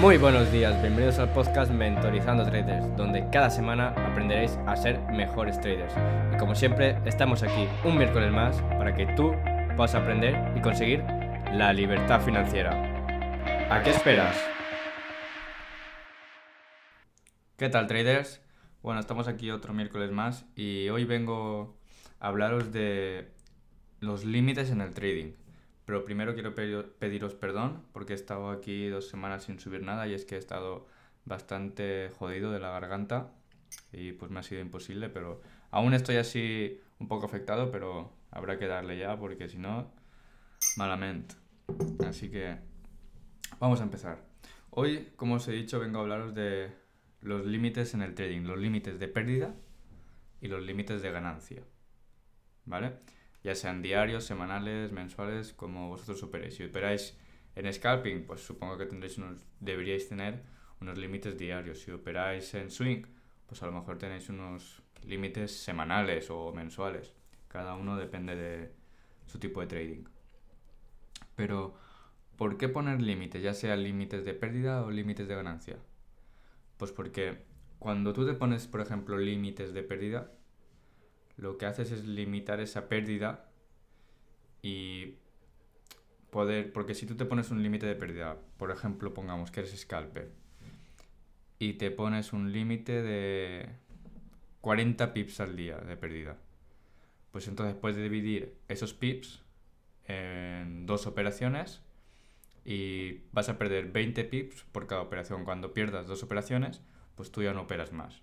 Muy buenos días, bienvenidos al podcast Mentorizando Traders, donde cada semana aprenderéis a ser mejores traders. Y como siempre, estamos aquí un miércoles más para que tú puedas aprender y conseguir la libertad financiera. ¿A qué esperas? ¿Qué tal traders? Bueno, estamos aquí otro miércoles más y hoy vengo a hablaros de los límites en el trading. Pero primero quiero pediros perdón porque he estado aquí dos semanas sin subir nada y es que he estado bastante jodido de la garganta y pues me ha sido imposible, pero aún estoy así un poco afectado, pero habrá que darle ya porque si no, malamente. Así que vamos a empezar. Hoy, como os he dicho, vengo a hablaros de los límites en el trading, los límites de pérdida y los límites de ganancia. ¿Vale? Ya sean diarios, semanales, mensuales, como vosotros operéis. Si operáis en scalping, pues supongo que tendréis unos, deberíais tener unos límites diarios. Si operáis en swing, pues a lo mejor tenéis unos límites semanales o mensuales. Cada uno depende de su tipo de trading. Pero, ¿por qué poner límites? Ya sea límites de pérdida o límites de ganancia. Pues porque cuando tú te pones, por ejemplo, límites de pérdida, lo que haces es limitar esa pérdida y poder, porque si tú te pones un límite de pérdida, por ejemplo, pongamos que eres scalper y te pones un límite de 40 pips al día de pérdida, pues entonces puedes dividir esos pips en dos operaciones y vas a perder 20 pips por cada operación. Cuando pierdas dos operaciones, pues tú ya no operas más.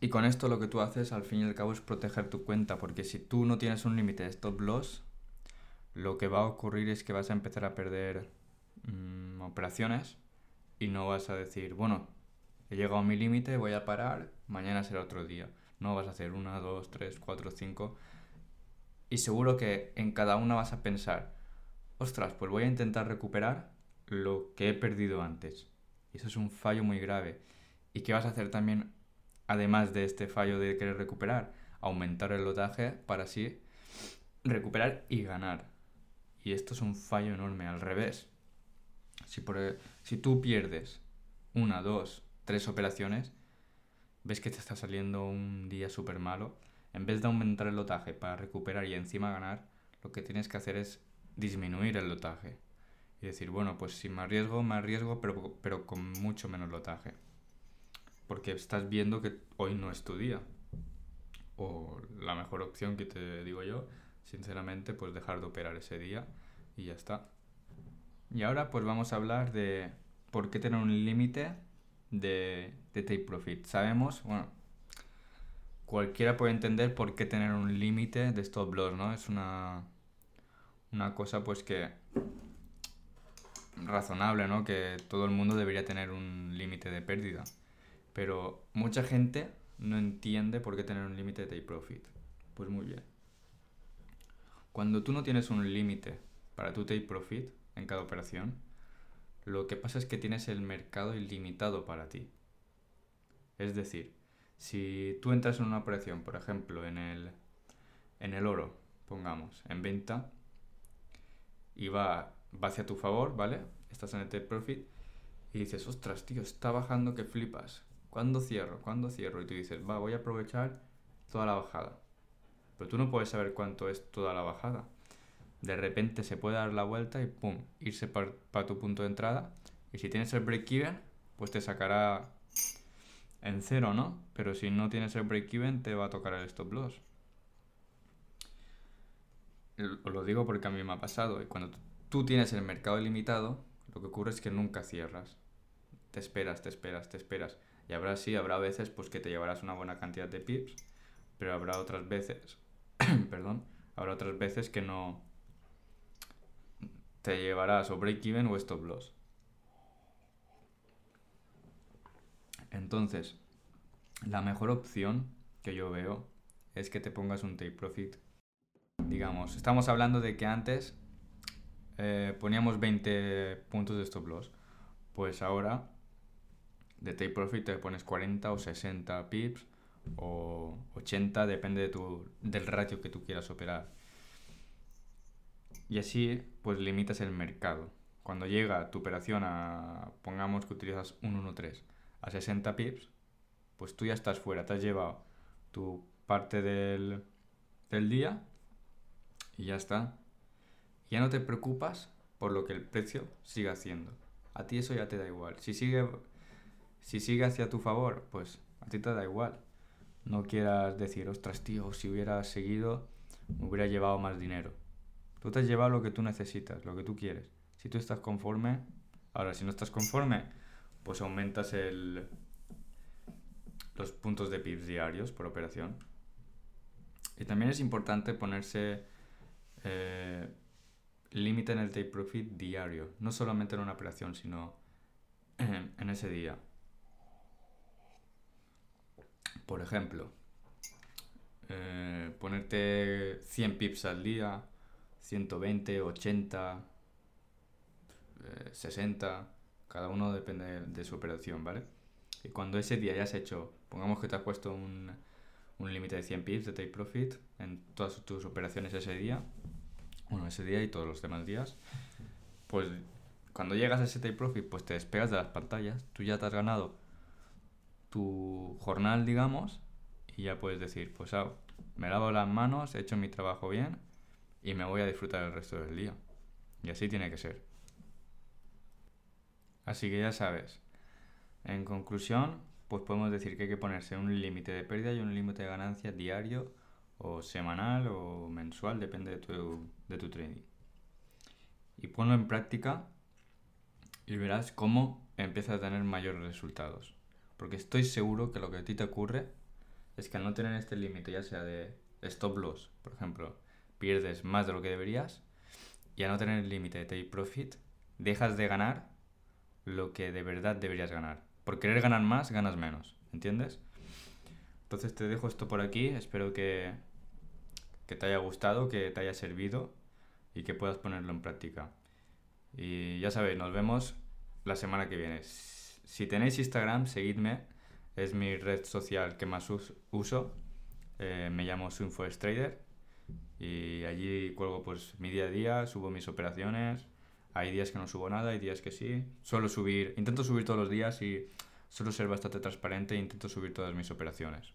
Y con esto lo que tú haces al fin y al cabo es proteger tu cuenta, porque si tú no tienes un límite de stop loss, lo que va a ocurrir es que vas a empezar a perder mm, operaciones y no vas a decir, bueno, he llegado a mi límite, voy a parar, mañana será otro día. No vas a hacer una, dos, tres, cuatro, cinco. Y seguro que en cada una vas a pensar, ostras, pues voy a intentar recuperar lo que he perdido antes. Y eso es un fallo muy grave. ¿Y qué vas a hacer también además de este fallo de querer recuperar, aumentar el lotaje para así recuperar y ganar. Y esto es un fallo enorme, al revés. E, si tú pierdes una, dos, tres operaciones, ves que te está saliendo un día súper malo, en vez de aumentar el lotaje para recuperar y encima ganar, lo que tienes que hacer es disminuir el lotaje. Y decir, bueno, pues si me arriesgo, me arriesgo, pero con mucho menos lotaje porque estás viendo que hoy no es tu día. O la mejor opción que te digo yo, sinceramente, pues dejar de operar ese día y ya está. Y ahora pues vamos a hablar de por qué tener un límite de, de take profit. Sabemos, bueno, cualquiera puede entender por qué tener un límite de stop loss, ¿no? Es una, una cosa pues que razonable, ¿no? Que todo el mundo debería tener un límite de pérdida. Pero mucha gente no entiende por qué tener un límite de take profit. Pues muy bien. Cuando tú no tienes un límite para tu take profit en cada operación, lo que pasa es que tienes el mercado ilimitado para ti. Es decir, si tú entras en una operación, por ejemplo, en el, en el oro, pongamos, en venta, y va, va hacia tu favor, ¿vale? Estás en el take profit, y dices, ostras, tío, está bajando que flipas. ¿Cuándo cierro? ¿Cuándo cierro? Y tú dices, va, voy a aprovechar toda la bajada. Pero tú no puedes saber cuánto es toda la bajada. De repente se puede dar la vuelta y pum, irse para tu punto de entrada. Y si tienes el break-even, pues te sacará en cero, ¿no? Pero si no tienes el break-even, te va a tocar el stop loss. Os lo digo porque a mí me ha pasado. Y cuando tú tienes el mercado limitado, lo que ocurre es que nunca cierras. Te esperas, te esperas, te esperas. Y habrá sí, habrá veces pues que te llevarás una buena cantidad de pips, pero habrá otras veces, perdón, habrá otras veces que no te llevarás o break even o stop loss. Entonces, la mejor opción que yo veo es que te pongas un take profit. Digamos, estamos hablando de que antes eh, poníamos 20 puntos de stop loss. Pues ahora de take profit te pones 40 o 60 pips o 80, depende de tu, del ratio que tú quieras operar. Y así pues limitas el mercado. cuando llega tu operación a, pongamos que utilizas un 1.3 a 60 pips, pues tú ya estás fuera, te has llevado tu parte del, del día y ya está. Ya no te preocupas por lo que el precio siga haciendo. A ti eso ya te da igual. Si sigue, si sigue hacia tu favor, pues a ti te da igual. No quieras decir, ostras, tío, si hubiera seguido, me hubiera llevado más dinero. Tú te has llevado lo que tú necesitas, lo que tú quieres. Si tú estás conforme, ahora si no estás conforme, pues aumentas el, los puntos de pips diarios por operación. Y también es importante ponerse eh, límite en el take profit diario, no solamente en una operación, sino en ese día. Por ejemplo, eh, ponerte 100 pips al día, 120, 80, 60, cada uno depende de su operación, ¿vale? Y cuando ese día ya has hecho, pongamos que te has puesto un, un límite de 100 pips de take profit en todas tus operaciones ese día, bueno, ese día y todos los demás días, pues cuando llegas a ese take profit, pues te despegas de las pantallas, tú ya te has ganado tu jornal, digamos, y ya puedes decir, pues ah, me lavo las manos, he hecho mi trabajo bien y me voy a disfrutar el resto del día. Y así tiene que ser. Así que ya sabes. En conclusión, pues podemos decir que hay que ponerse un límite de pérdida y un límite de ganancia diario o semanal o mensual, depende de tu, de tu trading. Y ponlo en práctica y verás cómo empiezas a tener mayores resultados. Porque estoy seguro que lo que a ti te ocurre es que al no tener este límite, ya sea de stop loss, por ejemplo, pierdes más de lo que deberías, y al no tener el límite de take profit, dejas de ganar lo que de verdad deberías ganar. Por querer ganar más, ganas menos, ¿entiendes? Entonces te dejo esto por aquí, espero que, te haya gustado, que te haya servido y que puedas ponerlo en práctica. Y ya sabéis, nos vemos la semana que viene. Si tenéis Instagram, seguidme. Es mi red social que más uso. Eh, me llamo Swingforest Trader. Y allí cuelgo pues mi día a día, subo mis operaciones. Hay días que no subo nada, hay días que sí. Suelo subir, intento subir todos los días y suelo ser bastante transparente e intento subir todas mis operaciones.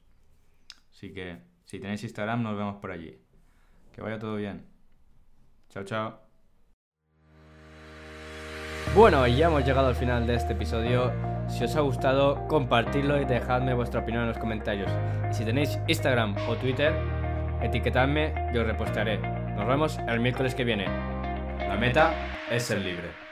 Así que si tenéis Instagram, nos vemos por allí. Que vaya todo bien. Chao, chao. Bueno, ya hemos llegado al final de este episodio. Si os ha gustado, compartidlo y dejadme vuestra opinión en los comentarios. Y si tenéis Instagram o Twitter, etiquetadme y os repostaré. Nos vemos el miércoles que viene. La meta es ser libre.